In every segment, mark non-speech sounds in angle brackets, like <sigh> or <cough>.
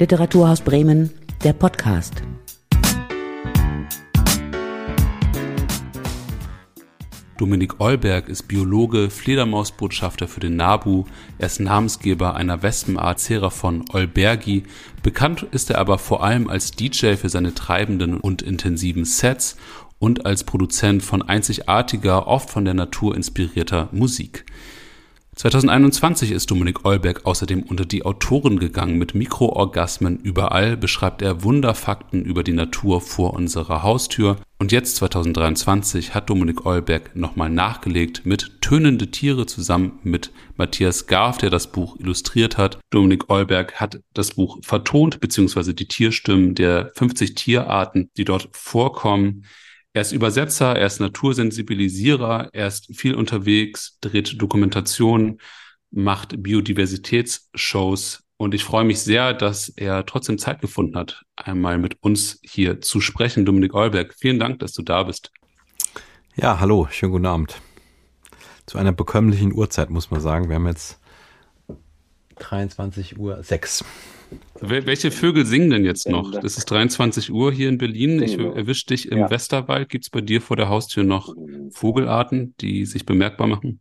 Literaturhaus Bremen, der Podcast. Dominik Eulberg ist Biologe, Fledermausbotschafter für den NABU. Er ist Namensgeber einer Wespenart Seraphon Eulbergi. Bekannt ist er aber vor allem als DJ für seine treibenden und intensiven Sets und als Produzent von einzigartiger, oft von der Natur inspirierter Musik. 2021 ist Dominik Eulberg außerdem unter die Autoren gegangen. Mit Mikroorgasmen überall beschreibt er Wunderfakten über die Natur vor unserer Haustür. Und jetzt 2023 hat Dominik Eulberg nochmal nachgelegt mit Tönende Tiere zusammen mit Matthias Garf, der das Buch illustriert hat. Dominik Eulberg hat das Buch vertont, beziehungsweise die Tierstimmen der 50 Tierarten, die dort vorkommen. Er ist Übersetzer, er ist Natursensibilisierer, er ist viel unterwegs, dreht Dokumentationen, macht Biodiversitätsshows und ich freue mich sehr, dass er trotzdem Zeit gefunden hat, einmal mit uns hier zu sprechen. Dominik Eulberg, vielen Dank, dass du da bist. Ja, hallo, schönen guten Abend. Zu einer bekömmlichen Uhrzeit muss man sagen. Wir haben jetzt 23 Uhr 6. Welche Vögel singen denn jetzt noch? Das ist 23 Uhr hier in Berlin. Ich erwische dich im ja. Westerwald. Gibt es bei dir vor der Haustür noch Vogelarten, die sich bemerkbar machen?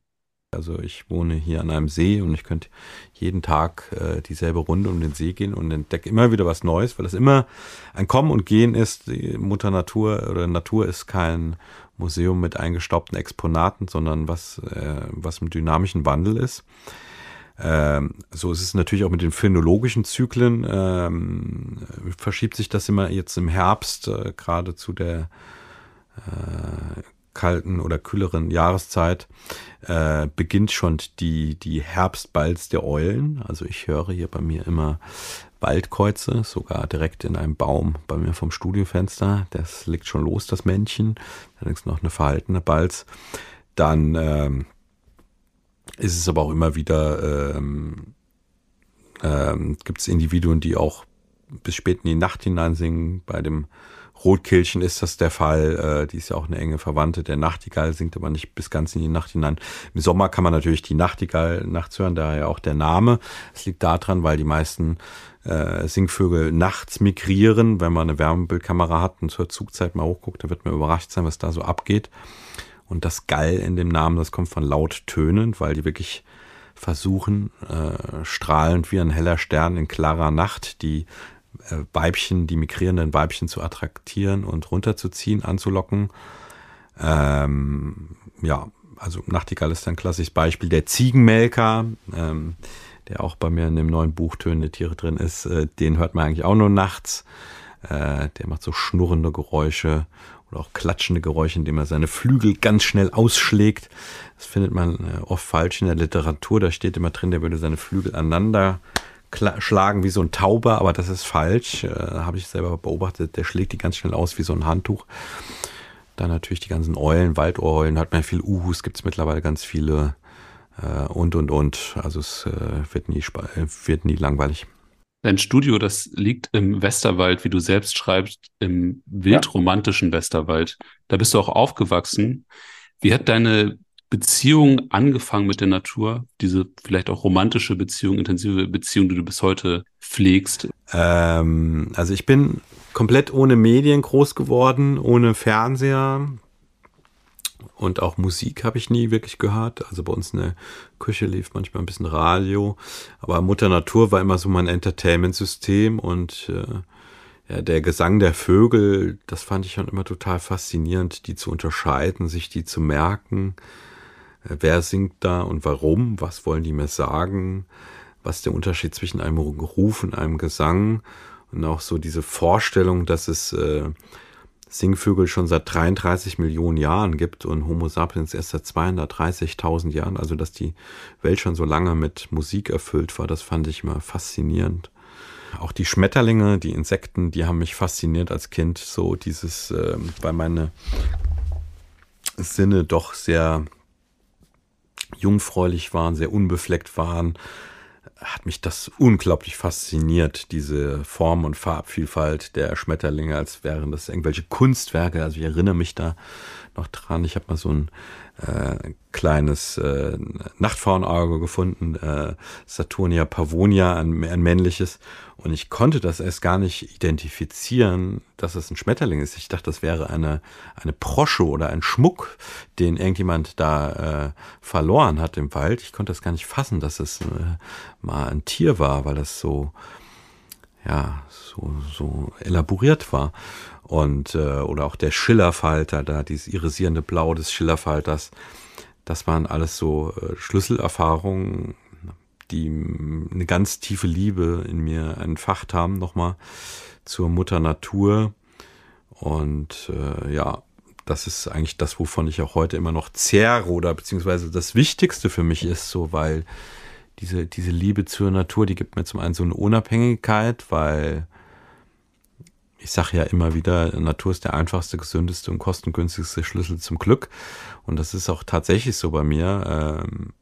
Also ich wohne hier an einem See und ich könnte jeden Tag äh, dieselbe Runde um den See gehen und entdecke immer wieder was Neues, weil es immer ein Kommen und Gehen ist. Die Mutter Natur oder Natur ist kein Museum mit eingestaubten Exponaten, sondern was, äh, was im dynamischen Wandel ist. Ähm, so ist es natürlich auch mit den phänologischen Zyklen. Ähm, verschiebt sich das immer jetzt im Herbst, äh, gerade zu der äh, kalten oder kühleren Jahreszeit, äh, beginnt schon die, die Herbstbalz der Eulen. Also ich höre hier bei mir immer Waldkreuze, sogar direkt in einem Baum bei mir vom Studiofenster. Das liegt schon los, das Männchen. Allerdings noch eine verhaltene Balz. Dann ähm, ist es aber auch immer wieder, ähm, ähm, gibt es Individuen, die auch bis spät in die Nacht hinein singen. Bei dem Rotkehlchen ist das der Fall. Äh, die ist ja auch eine enge Verwandte. Der Nachtigall singt aber nicht bis ganz in die Nacht hinein. Im Sommer kann man natürlich die Nachtigall nachts hören, daher auch der Name. Es liegt daran, weil die meisten äh, Singvögel nachts migrieren. Wenn man eine Wärmebildkamera hat und zur Zugzeit mal hochguckt, dann wird man überrascht sein, was da so abgeht. Und das Gall in dem Namen, das kommt von laut tönend, weil die wirklich versuchen, äh, strahlend wie ein heller Stern in klarer Nacht, die äh, Weibchen, die migrierenden Weibchen zu attraktieren und runterzuziehen, anzulocken. Ähm, ja, also Nachtigall ist ein klassisches Beispiel. Der Ziegenmelker, ähm, der auch bei mir in dem neuen Buch Tönende Tiere drin ist, äh, den hört man eigentlich auch nur nachts. Äh, der macht so schnurrende Geräusche oder auch klatschende Geräusche, indem er seine Flügel ganz schnell ausschlägt. Das findet man äh, oft falsch in der Literatur. Da steht immer drin, der würde seine Flügel aneinander schlagen wie so ein Tauber, aber das ist falsch. Äh, Habe ich selber beobachtet. Der schlägt die ganz schnell aus wie so ein Handtuch. Dann natürlich die ganzen Eulen, Waldohreulen, hat man viel Uhus, gibt es mittlerweile ganz viele äh, und und und. Also es äh, wird, nie, äh, wird nie langweilig. Dein Studio, das liegt im Westerwald, wie du selbst schreibst, im wildromantischen ja. Westerwald. Da bist du auch aufgewachsen. Wie hat deine Beziehung angefangen mit der Natur? Diese vielleicht auch romantische Beziehung, intensive Beziehung, die du bis heute pflegst? Ähm, also ich bin komplett ohne Medien groß geworden, ohne Fernseher, und auch Musik habe ich nie wirklich gehört. Also bei uns in der Küche lief manchmal ein bisschen Radio. Aber Mutter Natur war immer so mein Entertainment-System und äh, ja, der Gesang der Vögel, das fand ich schon immer total faszinierend, die zu unterscheiden, sich die zu merken. Äh, wer singt da und warum? Was wollen die mir sagen? Was ist der Unterschied zwischen einem Ruf und einem Gesang? Und auch so diese Vorstellung, dass es äh, Singvögel schon seit 33 Millionen Jahren gibt und Homo sapiens erst seit 230.000 Jahren, also dass die Welt schon so lange mit Musik erfüllt war, das fand ich immer faszinierend. Auch die Schmetterlinge, die Insekten, die haben mich fasziniert als Kind, so dieses, äh, weil meine Sinne doch sehr jungfräulich waren, sehr unbefleckt waren, hat mich das unglaublich fasziniert, diese Form und Farbvielfalt der Schmetterlinge, als wären das irgendwelche Kunstwerke. Also ich erinnere mich da noch dran. Ich habe mal so ein äh, kleines äh, Nachtfrauenauge gefunden, äh, Saturnia pavonia, ein, ein männliches. Und ich konnte das erst gar nicht identifizieren, dass es ein Schmetterling ist. Ich dachte, das wäre eine, eine Brosche oder ein Schmuck, den irgendjemand da äh, verloren hat im Wald. Ich konnte das gar nicht fassen, dass es äh, mal ein Tier war, weil das so, ja, so, so elaboriert war. Und, äh, oder auch der Schillerfalter, da dieses irisierende Blau des Schillerfalters. Das waren alles so äh, Schlüsselerfahrungen, die eine ganz tiefe Liebe in mir entfacht haben, nochmal zur Mutter Natur. Und äh, ja, das ist eigentlich das, wovon ich auch heute immer noch zehre oder beziehungsweise das Wichtigste für mich ist, so weil diese, diese Liebe zur Natur, die gibt mir zum einen so eine Unabhängigkeit, weil ich sage ja immer wieder, Natur ist der einfachste, gesündeste und kostengünstigste Schlüssel zum Glück. Und das ist auch tatsächlich so bei mir. Ähm,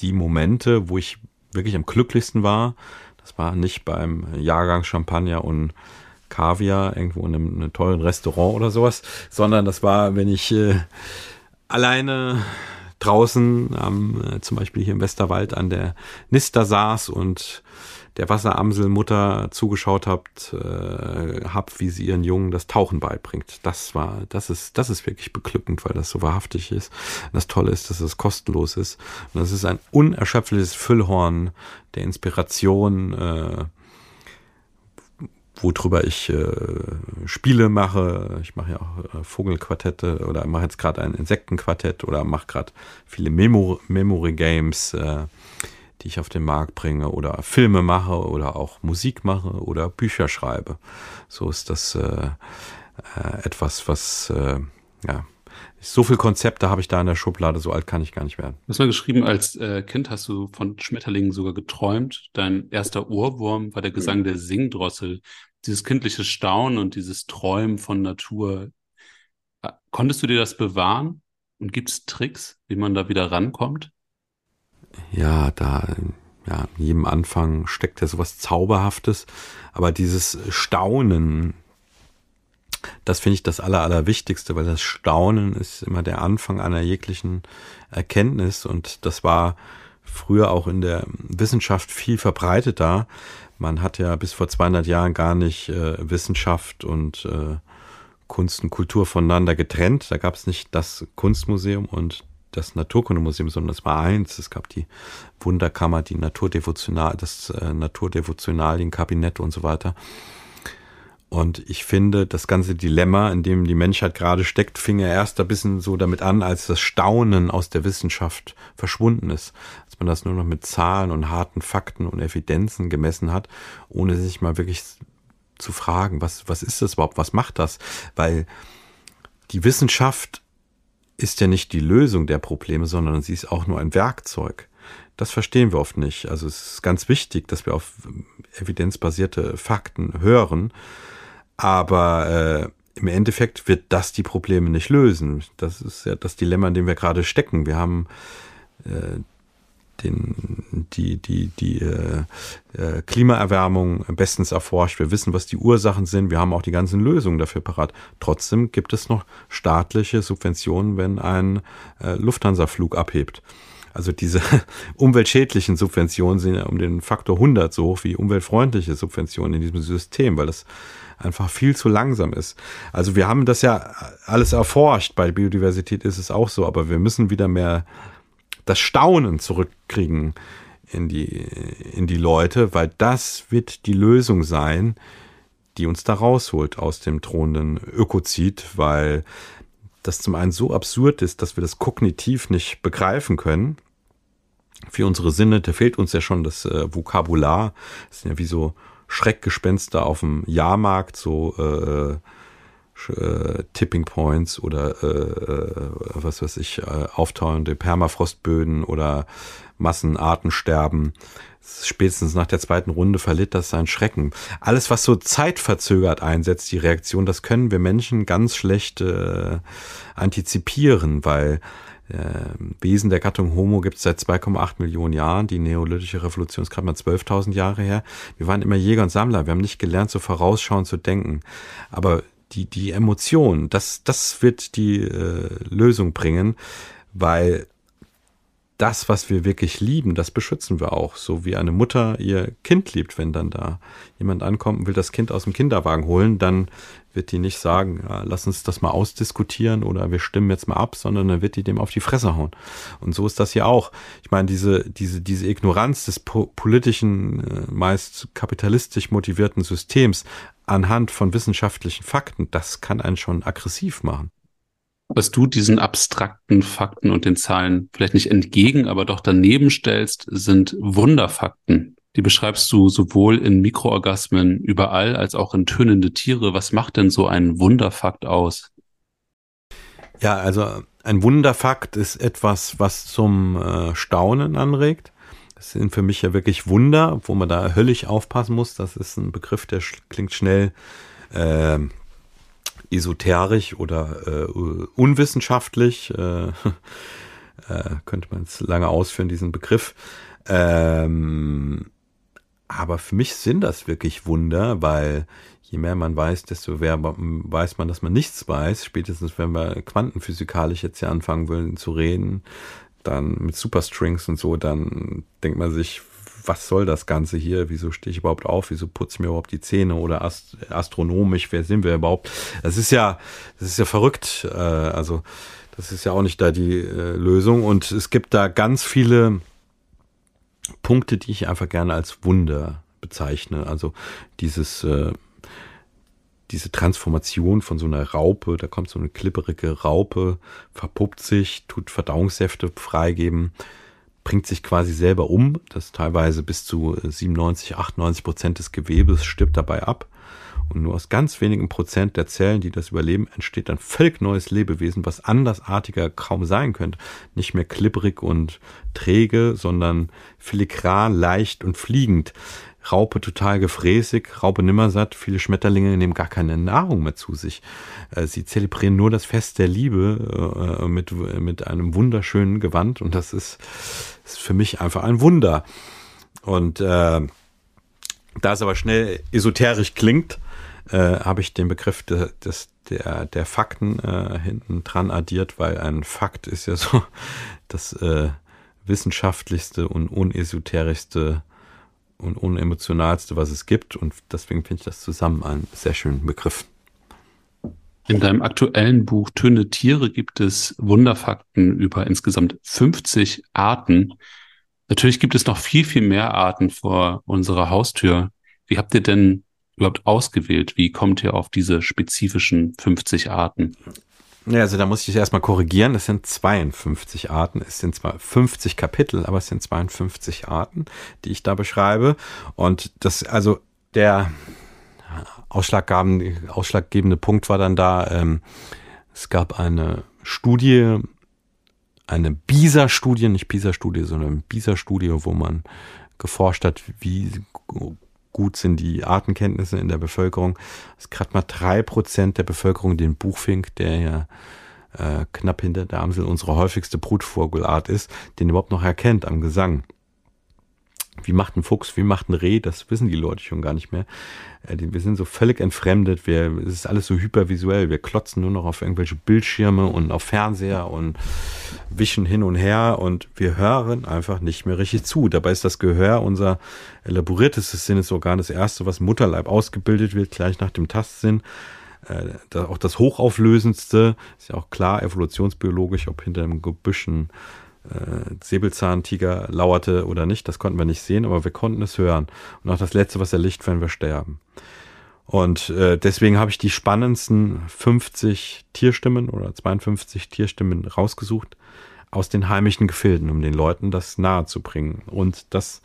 die Momente, wo ich wirklich am glücklichsten war, das war nicht beim Jahrgang Champagner und Kaviar irgendwo in einem, einem tollen Restaurant oder sowas, sondern das war, wenn ich äh, alleine draußen am, äh, zum Beispiel hier im Westerwald an der Nister saß und der Wasseramselmutter zugeschaut habt, äh, habt, wie sie ihren Jungen das Tauchen beibringt. Das war, das ist, das ist wirklich beglückend, weil das so wahrhaftig ist. Das Tolle ist, dass es kostenlos ist. Und das ist ein unerschöpfliches Füllhorn der Inspiration, äh, worüber ich äh, Spiele mache. Ich mache ja auch äh, Vogelquartette oder mache jetzt gerade ein Insektenquartett oder mache gerade viele Memo Memory Games. Äh, die ich auf den Markt bringe oder Filme mache oder auch Musik mache oder Bücher schreibe. So ist das äh, äh, etwas, was äh, ja so viel Konzepte habe ich da in der Schublade, so alt kann ich gar nicht werden. Du hast mal geschrieben, als äh, Kind hast du von Schmetterlingen sogar geträumt. Dein erster Ohrwurm war der Gesang mhm. der Singdrossel. Dieses kindliche Staunen und dieses Träumen von Natur. Konntest du dir das bewahren? Und gibt es Tricks, wie man da wieder rankommt? Ja, da, ja, in jedem Anfang steckt ja sowas Zauberhaftes, aber dieses Staunen, das finde ich das Aller, Allerwichtigste, weil das Staunen ist immer der Anfang einer jeglichen Erkenntnis und das war früher auch in der Wissenschaft viel verbreiteter. Man hat ja bis vor 200 Jahren gar nicht äh, Wissenschaft und äh, Kunst und Kultur voneinander getrennt. Da gab es nicht das Kunstmuseum und das Naturkundemuseum, sondern es war eins. Es gab die Wunderkammer, die Naturdevotional, das äh, Naturdevotionalienkabinett und so weiter. Und ich finde, das ganze Dilemma, in dem die Menschheit gerade steckt, fing ja erst ein bisschen so damit an, als das Staunen aus der Wissenschaft verschwunden ist. Als man das nur noch mit Zahlen und harten Fakten und Evidenzen gemessen hat, ohne sich mal wirklich zu fragen, was, was ist das überhaupt, was macht das? Weil die Wissenschaft ist ja nicht die Lösung der Probleme, sondern sie ist auch nur ein Werkzeug. Das verstehen wir oft nicht. Also es ist ganz wichtig, dass wir auf evidenzbasierte Fakten hören, aber äh, im Endeffekt wird das die Probleme nicht lösen. Das ist ja das Dilemma, in dem wir gerade stecken. Wir haben äh, den, die, die, die äh, äh, Klimaerwärmung bestens erforscht. Wir wissen, was die Ursachen sind. Wir haben auch die ganzen Lösungen dafür parat. Trotzdem gibt es noch staatliche Subventionen, wenn ein äh, Lufthansa-Flug abhebt. Also diese <laughs> umweltschädlichen Subventionen sind ja um den Faktor 100 so hoch wie umweltfreundliche Subventionen in diesem System, weil das einfach viel zu langsam ist. Also wir haben das ja alles erforscht. Bei Biodiversität ist es auch so, aber wir müssen wieder mehr das Staunen zurückkriegen in die, in die Leute, weil das wird die Lösung sein, die uns da rausholt aus dem drohenden Ökozid, weil das zum einen so absurd ist, dass wir das kognitiv nicht begreifen können. Für unsere Sinne, da fehlt uns ja schon das äh, Vokabular. Das sind ja wie so Schreckgespenster auf dem Jahrmarkt, so äh, äh, Tipping Points oder äh, äh, was weiß ich, äh, auftauende Permafrostböden oder Massenartensterben. Spätestens nach der zweiten Runde verliert das seinen Schrecken. Alles, was so zeitverzögert einsetzt, die Reaktion, das können wir Menschen ganz schlecht äh, antizipieren, weil äh, Wesen der Gattung Homo gibt es seit 2,8 Millionen Jahren. Die neolithische Revolution ist gerade mal 12.000 Jahre her. Wir waren immer Jäger und Sammler. Wir haben nicht gelernt, so vorausschauend zu denken. Aber die, die Emotion, das, das wird die äh, Lösung bringen, weil das, was wir wirklich lieben, das beschützen wir auch. So wie eine Mutter ihr Kind liebt, wenn dann da jemand ankommt und will das Kind aus dem Kinderwagen holen, dann wird die nicht sagen, ja, lass uns das mal ausdiskutieren oder wir stimmen jetzt mal ab, sondern dann wird die dem auf die Fresse hauen. Und so ist das hier auch. Ich meine, diese, diese, diese Ignoranz des po politischen, äh, meist kapitalistisch motivierten Systems anhand von wissenschaftlichen Fakten, das kann einen schon aggressiv machen. Was du diesen abstrakten Fakten und den Zahlen vielleicht nicht entgegen, aber doch daneben stellst, sind Wunderfakten. Die beschreibst du sowohl in Mikroorgasmen überall als auch in tönende Tiere. Was macht denn so ein Wunderfakt aus? Ja, also ein Wunderfakt ist etwas, was zum äh, Staunen anregt. Sind für mich ja wirklich Wunder, wo man da höllisch aufpassen muss. Das ist ein Begriff, der klingt schnell äh, esoterisch oder äh, unwissenschaftlich. Äh, <laughs> äh, könnte man es lange ausführen, diesen Begriff. Ähm, aber für mich sind das wirklich Wunder, weil je mehr man weiß, desto mehr weiß man, dass man nichts weiß. Spätestens, wenn wir quantenphysikalisch jetzt hier anfangen wollen zu reden, dann mit Superstrings und so, dann denkt man sich, was soll das Ganze hier? Wieso stehe ich überhaupt auf? Wieso putze ich mir überhaupt die Zähne oder ast astronomisch? Wer sind wir überhaupt? Das ist ja, das ist ja verrückt. Äh, also, das ist ja auch nicht da die äh, Lösung. Und es gibt da ganz viele Punkte, die ich einfach gerne als Wunder bezeichne. Also dieses, äh, diese Transformation von so einer Raupe, da kommt so eine klipperige Raupe, verpuppt sich, tut Verdauungssäfte freigeben, bringt sich quasi selber um, das teilweise bis zu 97, 98 Prozent des Gewebes stirbt dabei ab. Und nur aus ganz wenigen Prozent der Zellen, die das überleben, entsteht ein völlig neues Lebewesen, was andersartiger kaum sein könnte. Nicht mehr klipperig und träge, sondern filigran, leicht und fliegend. Raupe total gefräßig, Raupe nimmersatt, viele Schmetterlinge nehmen gar keine Nahrung mehr zu sich. Äh, sie zelebrieren nur das Fest der Liebe äh, mit, mit einem wunderschönen Gewand und das ist, ist für mich einfach ein Wunder. Und äh, da es aber schnell esoterisch klingt, äh, habe ich den Begriff de, des, der, der Fakten äh, hinten dran addiert, weil ein Fakt ist ja so <laughs> das äh, wissenschaftlichste und unesoterischste und unemotionalste, was es gibt. Und deswegen finde ich das zusammen einen sehr schönen Begriff. In deinem aktuellen Buch Töne Tiere gibt es Wunderfakten über insgesamt 50 Arten. Natürlich gibt es noch viel, viel mehr Arten vor unserer Haustür. Wie habt ihr denn überhaupt ausgewählt? Wie kommt ihr auf diese spezifischen 50 Arten? Ja, also da muss ich erstmal korrigieren. Es sind 52 Arten. Es sind zwar 50 Kapitel, aber es sind 52 Arten, die ich da beschreibe. Und das, also der ausschlaggebende, ausschlaggebende Punkt war dann da, ähm, es gab eine Studie, eine BISA-Studie, nicht PISA-Studie, sondern BISA-Studie, wo man geforscht hat, wie gut sind die Artenkenntnisse in der Bevölkerung. Es ist gerade mal drei Prozent der Bevölkerung den Buchfink, der ja äh, knapp hinter der Amsel unsere häufigste Brutvogelart ist, den überhaupt noch erkennt am Gesang. Wie macht ein Fuchs, wie macht ein Reh, das wissen die Leute schon gar nicht mehr. Äh, wir sind so völlig entfremdet, wir, es ist alles so hypervisuell, wir klotzen nur noch auf irgendwelche Bildschirme und auf Fernseher und wischen hin und her und wir hören einfach nicht mehr richtig zu. Dabei ist das Gehör unser elaboriertestes Sinnesorgan, das erste, was Mutterleib ausgebildet wird, gleich nach dem Tastsinn. Äh, auch das hochauflösendste, ist ja auch klar evolutionsbiologisch, ob hinter dem Gebüschen äh, Säbelzahntiger lauerte oder nicht, das konnten wir nicht sehen, aber wir konnten es hören. Und auch das Letzte, was erlicht, wenn wir sterben. Und äh, deswegen habe ich die spannendsten 50 Tierstimmen oder 52 Tierstimmen rausgesucht aus den heimischen Gefilden, um den Leuten das nahe zu bringen und das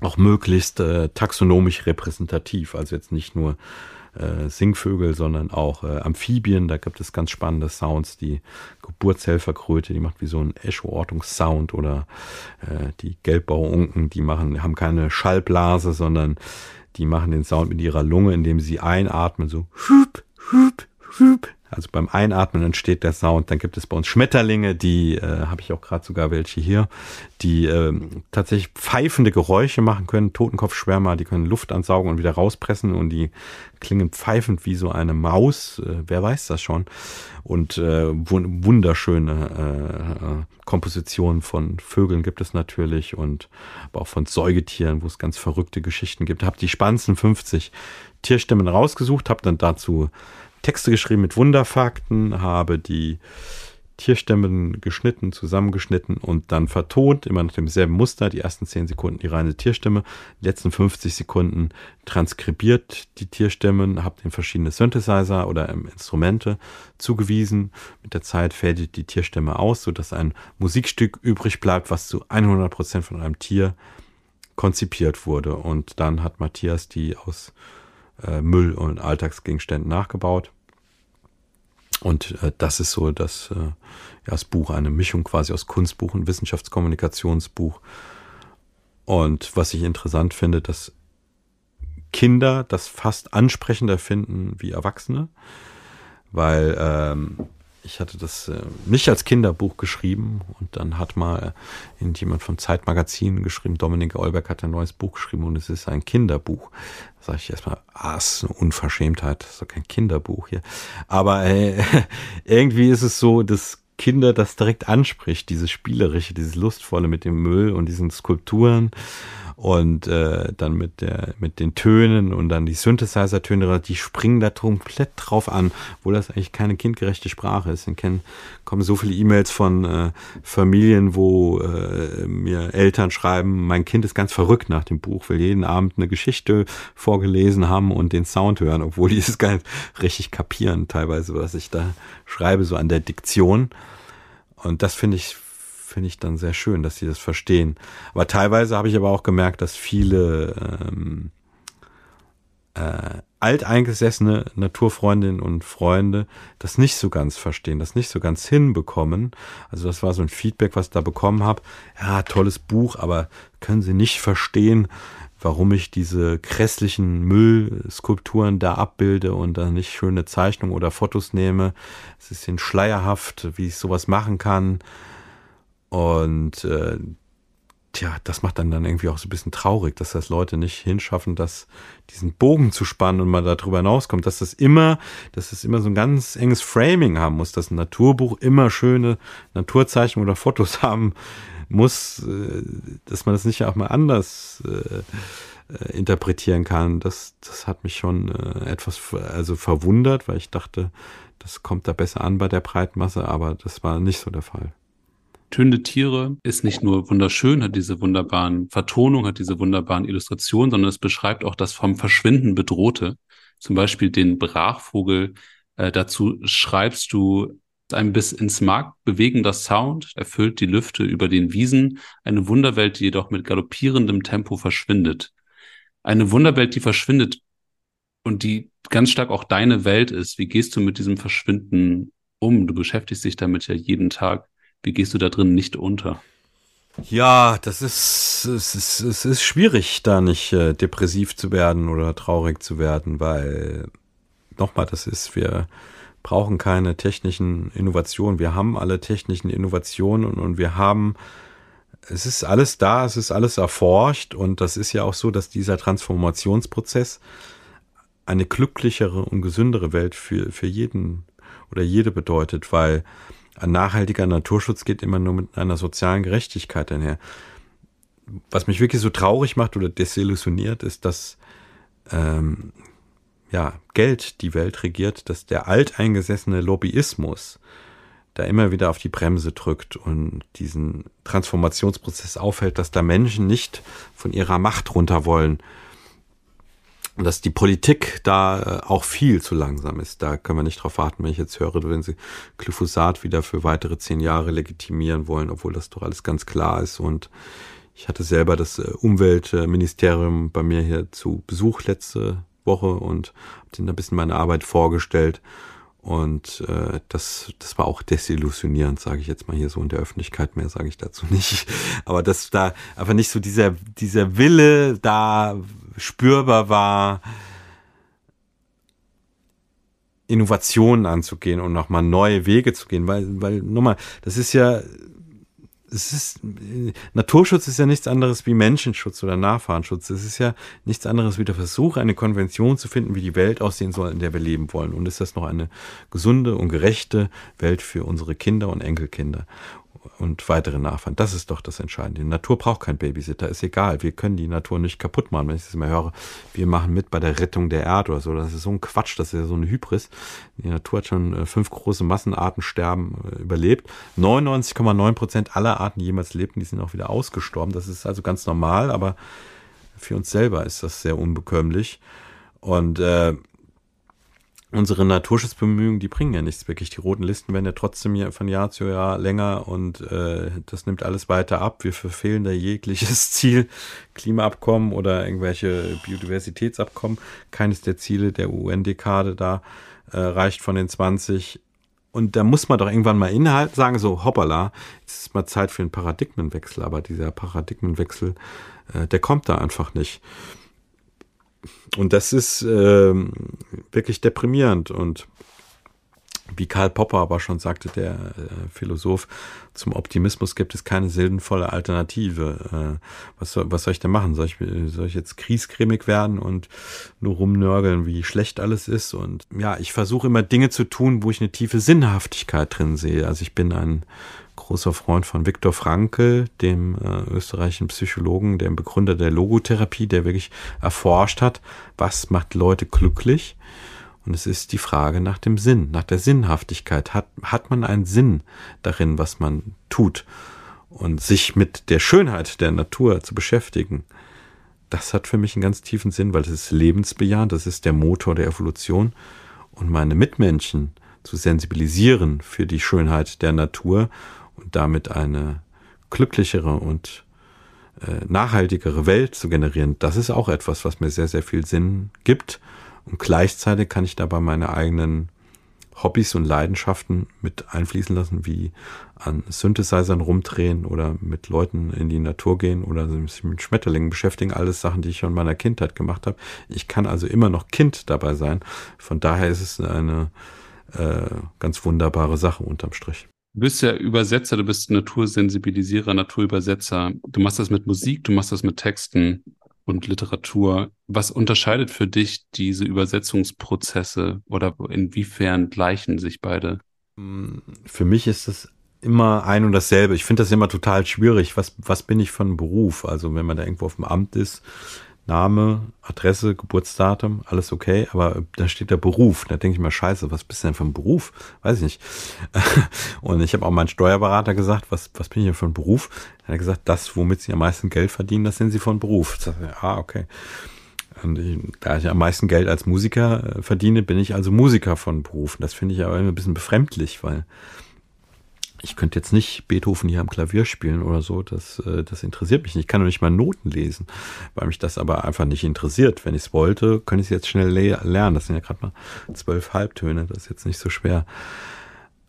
auch möglichst äh, taxonomisch repräsentativ, also jetzt nicht nur äh, Singvögel, sondern auch äh, Amphibien. Da gibt es ganz spannende Sounds. Die Geburtshelferkröte, die macht wie so ein Echo-Ortungssound oder äh, die Gelbbauunken, die machen, haben keine Schallblase, sondern die machen den Sound mit ihrer Lunge, indem sie einatmen, so hup, hup, hup. Also beim Einatmen entsteht der Sound. Dann gibt es bei uns Schmetterlinge, die äh, habe ich auch gerade sogar welche hier, die äh, tatsächlich pfeifende Geräusche machen können. Totenkopfschwärmer, die können Luft ansaugen und wieder rauspressen und die klingen pfeifend wie so eine Maus. Äh, wer weiß das schon? Und äh, wunderschöne äh, Kompositionen von Vögeln gibt es natürlich und aber auch von Säugetieren, wo es ganz verrückte Geschichten gibt. Hab die spannendsten 50 Tierstimmen rausgesucht, habe dann dazu Texte geschrieben mit Wunderfakten, habe die Tierstimmen geschnitten, zusammengeschnitten und dann vertont, immer nach demselben Muster, die ersten 10 Sekunden die reine Tierstimme, die letzten 50 Sekunden transkribiert die Tierstimmen, habe den verschiedene Synthesizer oder Instrumente zugewiesen. Mit der Zeit fädet die Tierstimme aus, sodass ein Musikstück übrig bleibt, was zu 100 Prozent von einem Tier konzipiert wurde. Und dann hat Matthias die aus äh, Müll und Alltagsgegenständen nachgebaut. Und äh, das ist so das, äh, ja, das Buch, eine Mischung quasi aus Kunstbuch und Wissenschaftskommunikationsbuch. Und was ich interessant finde, dass Kinder das fast ansprechender finden wie Erwachsene, weil ähm, ich hatte das äh, nicht als Kinderbuch geschrieben und dann hat mal jemand vom Zeitmagazin geschrieben, Dominik Olberg hat ein neues Buch geschrieben und es ist ein Kinderbuch. Da sage ich erstmal, ah, ist eine Unverschämtheit, das ist doch kein Kinderbuch hier. Aber äh, <laughs> irgendwie ist es so, dass Kinder das direkt anspricht, dieses Spielerische, dieses Lustvolle mit dem Müll und diesen Skulpturen und äh, dann mit der mit den Tönen und dann die Synthesizer-Töne, die springen da komplett drauf an, wo das eigentlich keine kindgerechte Sprache ist. Ich kenn, kommen so viele E-Mails von äh, Familien, wo äh, mir Eltern schreiben, mein Kind ist ganz verrückt nach dem Buch, will jeden Abend eine Geschichte vorgelesen haben und den Sound hören, obwohl die <laughs> es gar nicht richtig kapieren, teilweise, was ich da schreibe, so an der Diktion. Und das finde ich finde ich dann sehr schön, dass sie das verstehen. Aber teilweise habe ich aber auch gemerkt, dass viele ähm, äh, alteingesessene Naturfreundinnen und Freunde das nicht so ganz verstehen, das nicht so ganz hinbekommen. Also das war so ein Feedback, was ich da bekommen habe. Ja, tolles Buch, aber können Sie nicht verstehen, warum ich diese grässlichen Müllskulpturen da abbilde und dann nicht schöne Zeichnungen oder Fotos nehme. Es ist ihnen schleierhaft, wie ich sowas machen kann. Und äh, tja, das macht dann dann irgendwie auch so ein bisschen traurig, dass das Leute nicht hinschaffen, das, diesen Bogen zu spannen und mal darüber hinauskommt, dass das immer, dass es immer so ein ganz enges Framing haben muss, dass ein Naturbuch immer schöne Naturzeichnungen oder Fotos <laughs> haben muss, äh, dass man das nicht auch mal anders äh, äh, interpretieren kann. Das, das hat mich schon äh, etwas also verwundert, weil ich dachte, das kommt da besser an bei der Breitmasse, aber das war nicht so der Fall. Tönende Tiere ist nicht nur wunderschön, hat diese wunderbaren Vertonungen, hat diese wunderbaren Illustrationen, sondern es beschreibt auch das vom Verschwinden bedrohte. Zum Beispiel den Brachvogel. Äh, dazu schreibst du ein bis ins Mark bewegender Sound erfüllt die Lüfte über den Wiesen, eine Wunderwelt, die jedoch mit galoppierendem Tempo verschwindet. Eine Wunderwelt, die verschwindet und die ganz stark auch deine Welt ist. Wie gehst du mit diesem Verschwinden um? Du beschäftigst dich damit ja jeden Tag. Wie gehst du da drin nicht unter? Ja, das ist, es ist, es ist schwierig, da nicht äh, depressiv zu werden oder traurig zu werden, weil, nochmal, das ist, wir brauchen keine technischen Innovationen. Wir haben alle technischen Innovationen und, und wir haben, es ist alles da, es ist alles erforscht und das ist ja auch so, dass dieser Transformationsprozess eine glücklichere und gesündere Welt für, für jeden oder jede bedeutet, weil ein nachhaltiger Naturschutz geht immer nur mit einer sozialen Gerechtigkeit einher. Was mich wirklich so traurig macht oder desillusioniert, ist, dass ähm, ja, Geld die Welt regiert, dass der alteingesessene Lobbyismus da immer wieder auf die Bremse drückt und diesen Transformationsprozess aufhält, dass da Menschen nicht von ihrer Macht runter wollen, dass die Politik da äh, auch viel zu langsam ist. Da können wir nicht drauf warten, wenn ich jetzt höre, wenn sie Glyphosat wieder für weitere zehn Jahre legitimieren wollen, obwohl das doch alles ganz klar ist. Und ich hatte selber das äh, Umweltministerium bei mir hier zu Besuch letzte Woche und habe denen ein bisschen meine Arbeit vorgestellt. Und äh, das, das war auch desillusionierend, sage ich jetzt mal hier so in der Öffentlichkeit. Mehr sage ich dazu <laughs> nicht. Aber dass da einfach nicht so dieser, dieser Wille da spürbar war, Innovationen anzugehen und nochmal neue Wege zu gehen, weil, weil, nochmal, das ist ja, es ist, Naturschutz ist ja nichts anderes wie Menschenschutz oder Nachfahrenschutz. Es ist ja nichts anderes wie der Versuch, eine Konvention zu finden, wie die Welt aussehen soll, in der wir leben wollen. Und ist das noch eine gesunde und gerechte Welt für unsere Kinder und Enkelkinder? Und weitere Nachfahren. Das ist doch das Entscheidende. Die Natur braucht keinen Babysitter, ist egal. Wir können die Natur nicht kaputt machen. Wenn ich das immer höre, wir machen mit bei der Rettung der Erde oder so, das ist so ein Quatsch, das ist ja so eine Hybris. Die Natur hat schon äh, fünf große Massenarten sterben äh, überlebt. 99,9 Prozent aller Arten, die jemals lebten, die sind auch wieder ausgestorben. Das ist also ganz normal, aber für uns selber ist das sehr unbekömmlich. Und äh, unsere Naturschutzbemühungen, die bringen ja nichts wirklich. Die roten Listen werden ja trotzdem von Jahr zu Jahr länger und äh, das nimmt alles weiter ab. Wir verfehlen da jegliches <laughs> Ziel, Klimaabkommen oder irgendwelche Biodiversitätsabkommen. Keines der Ziele der UN-Dekade da äh, reicht von den 20. Und da muss man doch irgendwann mal Inhalt sagen, so hoppala, jetzt ist mal Zeit für einen Paradigmenwechsel. Aber dieser Paradigmenwechsel, äh, der kommt da einfach nicht. Und das ist äh, wirklich deprimierend. Und wie Karl Popper aber schon sagte, der äh, Philosoph, zum Optimismus gibt es keine sinnvolle Alternative. Äh, was, soll, was soll ich denn machen? Soll ich, soll ich jetzt kriesgrimmig werden und nur rumnörgeln, wie schlecht alles ist? Und ja, ich versuche immer Dinge zu tun, wo ich eine tiefe Sinnhaftigkeit drin sehe. Also ich bin ein großer Freund von Viktor Frankl, dem äh, österreichischen Psychologen, dem Begründer der Logotherapie, der wirklich erforscht hat, was macht Leute glücklich. Und es ist die Frage nach dem Sinn, nach der Sinnhaftigkeit. Hat, hat man einen Sinn darin, was man tut? Und sich mit der Schönheit der Natur zu beschäftigen, das hat für mich einen ganz tiefen Sinn, weil es ist lebensbejahend, das ist der Motor der Evolution. Und meine Mitmenschen zu sensibilisieren für die Schönheit der Natur und damit eine glücklichere und äh, nachhaltigere Welt zu generieren, das ist auch etwas, was mir sehr, sehr viel Sinn gibt. Und gleichzeitig kann ich dabei meine eigenen Hobbys und Leidenschaften mit einfließen lassen, wie an Synthesizern rumdrehen oder mit Leuten in die Natur gehen oder sich mit Schmetterlingen beschäftigen. Alles Sachen, die ich schon in meiner Kindheit gemacht habe. Ich kann also immer noch Kind dabei sein. Von daher ist es eine äh, ganz wunderbare Sache unterm Strich. Du bist ja Übersetzer, du bist Natursensibilisierer, Naturübersetzer. Du machst das mit Musik, du machst das mit Texten und Literatur. Was unterscheidet für dich diese Übersetzungsprozesse oder inwiefern gleichen sich beide? Für mich ist das immer ein und dasselbe. Ich finde das immer total schwierig. Was, was bin ich von Beruf? Also wenn man da irgendwo auf dem Amt ist, Name, Adresse, Geburtsdatum, alles okay, aber da steht der Beruf. Da denke ich mir, scheiße, was bist du denn für ein Beruf? Weiß ich nicht. <laughs> Und ich habe auch meinen Steuerberater gesagt, was, was bin ich denn für ein Beruf? Er hat gesagt, das, womit sie am meisten Geld verdienen, das sind sie von Beruf. Ich ah, okay. Und ich, da ich am meisten Geld als Musiker äh, verdiene, bin ich also Musiker von Beruf. Das finde ich aber immer ein bisschen befremdlich, weil ich könnte jetzt nicht Beethoven hier am Klavier spielen oder so, das, äh, das interessiert mich nicht. Ich kann doch nicht mal Noten lesen, weil mich das aber einfach nicht interessiert. Wenn ich es wollte, könnte ich es jetzt schnell le lernen. Das sind ja gerade mal zwölf Halbtöne, das ist jetzt nicht so schwer.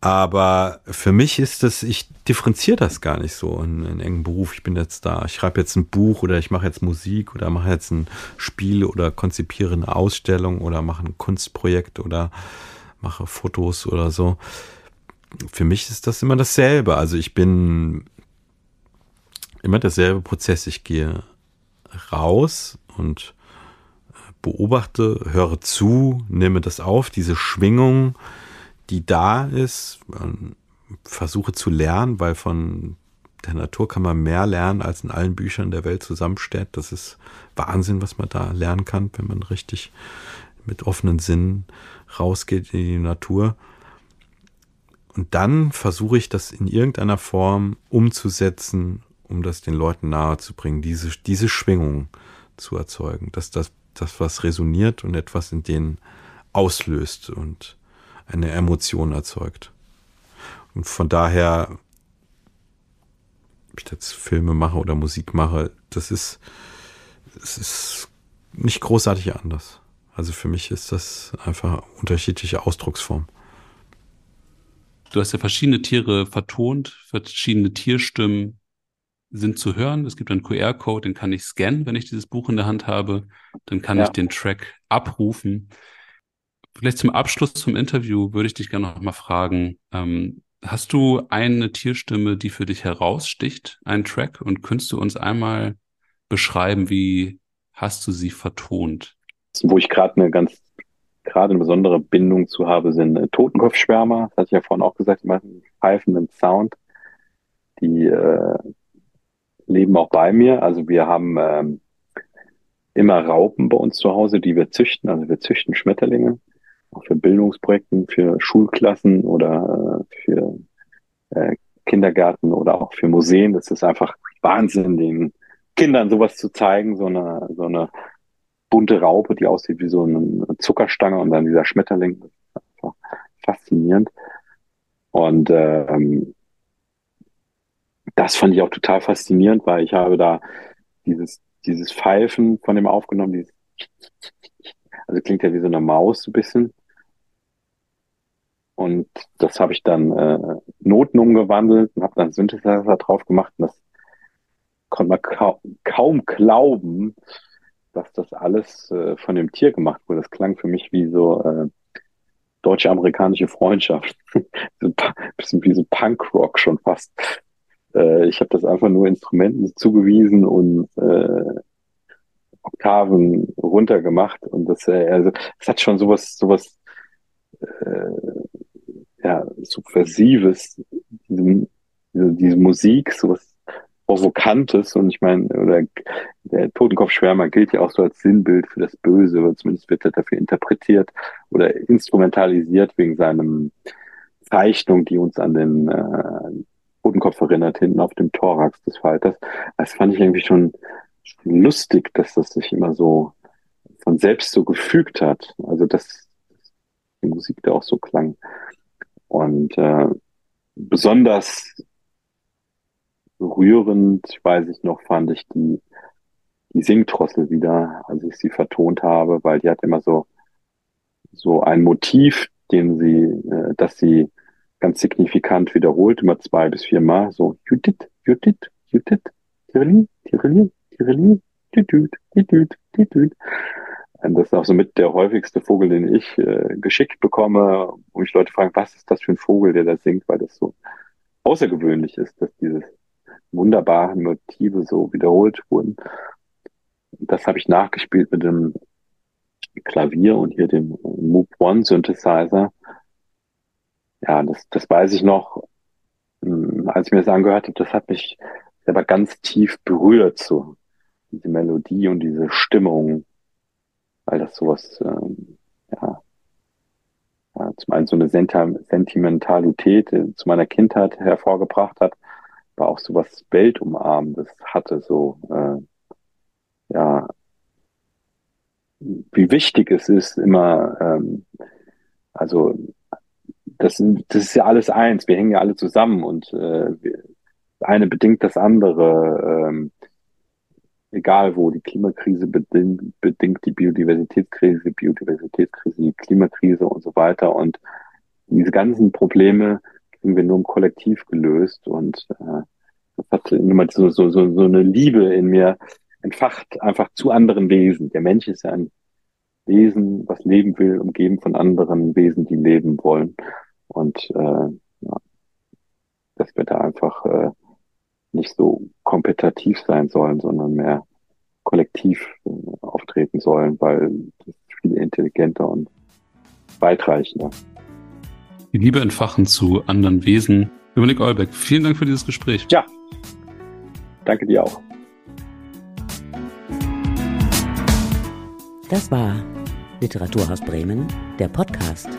Aber für mich ist das, ich differenziere das gar nicht so in, in engen Beruf. Ich bin jetzt da, ich schreibe jetzt ein Buch oder ich mache jetzt Musik oder mache jetzt ein Spiel oder konzipiere eine Ausstellung oder mache ein Kunstprojekt oder mache Fotos oder so für mich ist das immer dasselbe. Also ich bin immer derselbe Prozess. Ich gehe raus und äh, beobachte, höre zu, nehme das auf, diese Schwingung, die da ist, versuche zu lernen, weil von der Natur kann man mehr lernen, als in allen Büchern der Welt zusammensteht. Das ist Wahnsinn, was man da lernen kann, wenn man richtig mit offenen Sinnen rausgeht in die Natur. Und dann versuche ich das in irgendeiner Form umzusetzen, um das den Leuten nahezubringen, diese, diese Schwingung zu erzeugen, dass das, das was resoniert und etwas in denen auslöst und eine Emotion erzeugt. Und von daher, ob ich jetzt Filme mache oder Musik mache, das ist, es ist nicht großartig anders. Also für mich ist das einfach unterschiedliche Ausdrucksform. Du hast ja verschiedene Tiere vertont, verschiedene Tierstimmen sind zu hören. Es gibt einen QR-Code, den kann ich scannen, wenn ich dieses Buch in der Hand habe. Dann kann ja. ich den Track abrufen. Vielleicht zum Abschluss zum Interview würde ich dich gerne noch mal fragen, ähm, hast du eine Tierstimme, die für dich heraussticht, einen Track? Und könntest du uns einmal beschreiben, wie hast du sie vertont? Wo ich gerade eine ganz, gerade eine besondere Bindung zu habe, sind äh, Totenkopfschwärmer. Das hatte ich ja vorhin auch gesagt, die machen pfeifenden Sound. Die äh, leben auch bei mir. Also wir haben ähm, immer Raupen bei uns zu Hause, die wir züchten. Also wir züchten Schmetterlinge auch für Bildungsprojekten, für Schulklassen oder äh, für äh, Kindergärten oder auch für Museen. Das ist einfach Wahnsinn, den Kindern sowas zu zeigen, so eine, so eine bunte Raupe, die aussieht wie so eine Zuckerstange und dann dieser Schmetterling. Faszinierend. Und ähm, das fand ich auch total faszinierend, weil ich habe da dieses, dieses Pfeifen von dem aufgenommen, dieses also klingt ja wie so eine Maus so ein bisschen. Und das habe ich dann äh, Noten umgewandelt und habe dann Synthesizer drauf gemacht. Und das konnte man kaum, kaum glauben, dass das alles äh, von dem Tier gemacht wurde. Das klang für mich wie so äh, deutsche-amerikanische Freundschaft. <laughs> so ein bisschen wie so Punkrock schon fast. Äh, ich habe das einfach nur Instrumenten zugewiesen und äh, Oktaven runtergemacht. Und das, äh, also, es hat schon sowas, sowas äh, ja, Subversives, diese, diese Musik, sowas Provokantes und ich meine, oder der Totenkopfschwärmer gilt ja auch so als Sinnbild für das Böse, oder zumindest wird er dafür interpretiert oder instrumentalisiert wegen seinem Zeichnung, die uns an den äh, Totenkopf erinnert, hinten auf dem Thorax des Falters. Das fand ich irgendwie schon, lustig, dass das sich immer so von selbst so gefügt hat. Also dass die Musik da auch so klang. Und äh, besonders rührend, weiß ich noch, fand ich die, die Singdrossel wieder, als ich sie vertont habe, weil die hat immer so, so ein Motiv, den sie, äh, dass sie ganz signifikant wiederholt, immer zwei bis vier Mal, so Judith, Judith, Judith, Tireli, Tireli, Tireli, Judith, Judith, Judith. Das ist auch so mit der häufigste Vogel, den ich äh, geschickt bekomme, wo mich Leute fragen, was ist das für ein Vogel, der da singt, weil das so außergewöhnlich ist, dass diese wunderbaren Motive so wiederholt wurden. Das habe ich nachgespielt mit dem Klavier und hier dem Move One Synthesizer. Ja, das, das weiß ich noch, hm, als ich mir das angehört habe, das hat mich aber ganz tief berührt, so diese Melodie und diese Stimmung weil das sowas, ähm, ja, ja, zum einen so eine Sentimentalität äh, zu meiner Kindheit hervorgebracht hat, aber auch sowas Weltumarmendes hatte, so, äh, ja, wie wichtig es ist, immer, ähm, also das, das ist ja alles eins, wir hängen ja alle zusammen und äh, das eine bedingt das andere. Ähm, egal wo, die Klimakrise bedingt, bedingt die Biodiversitätskrise, Biodiversitätskrise, die Klimakrise und so weiter. Und diese ganzen Probleme kriegen wir nur im Kollektiv gelöst. Und äh, das hat immer so, so, so, so eine Liebe in mir entfacht, einfach zu anderen Wesen. Der Mensch ist ja ein Wesen, was leben will, umgeben von anderen Wesen, die leben wollen. Und äh, ja, dass wir da einfach äh, nicht so kompetitiv sein sollen, sondern mehr kollektiv äh, auftreten sollen, weil das ist viel intelligenter und weitreichender. Die Liebe entfachen zu anderen Wesen. Dominik Eulbeck, vielen Dank für dieses Gespräch. Ja, danke dir auch. Das war Literaturhaus Bremen, der Podcast.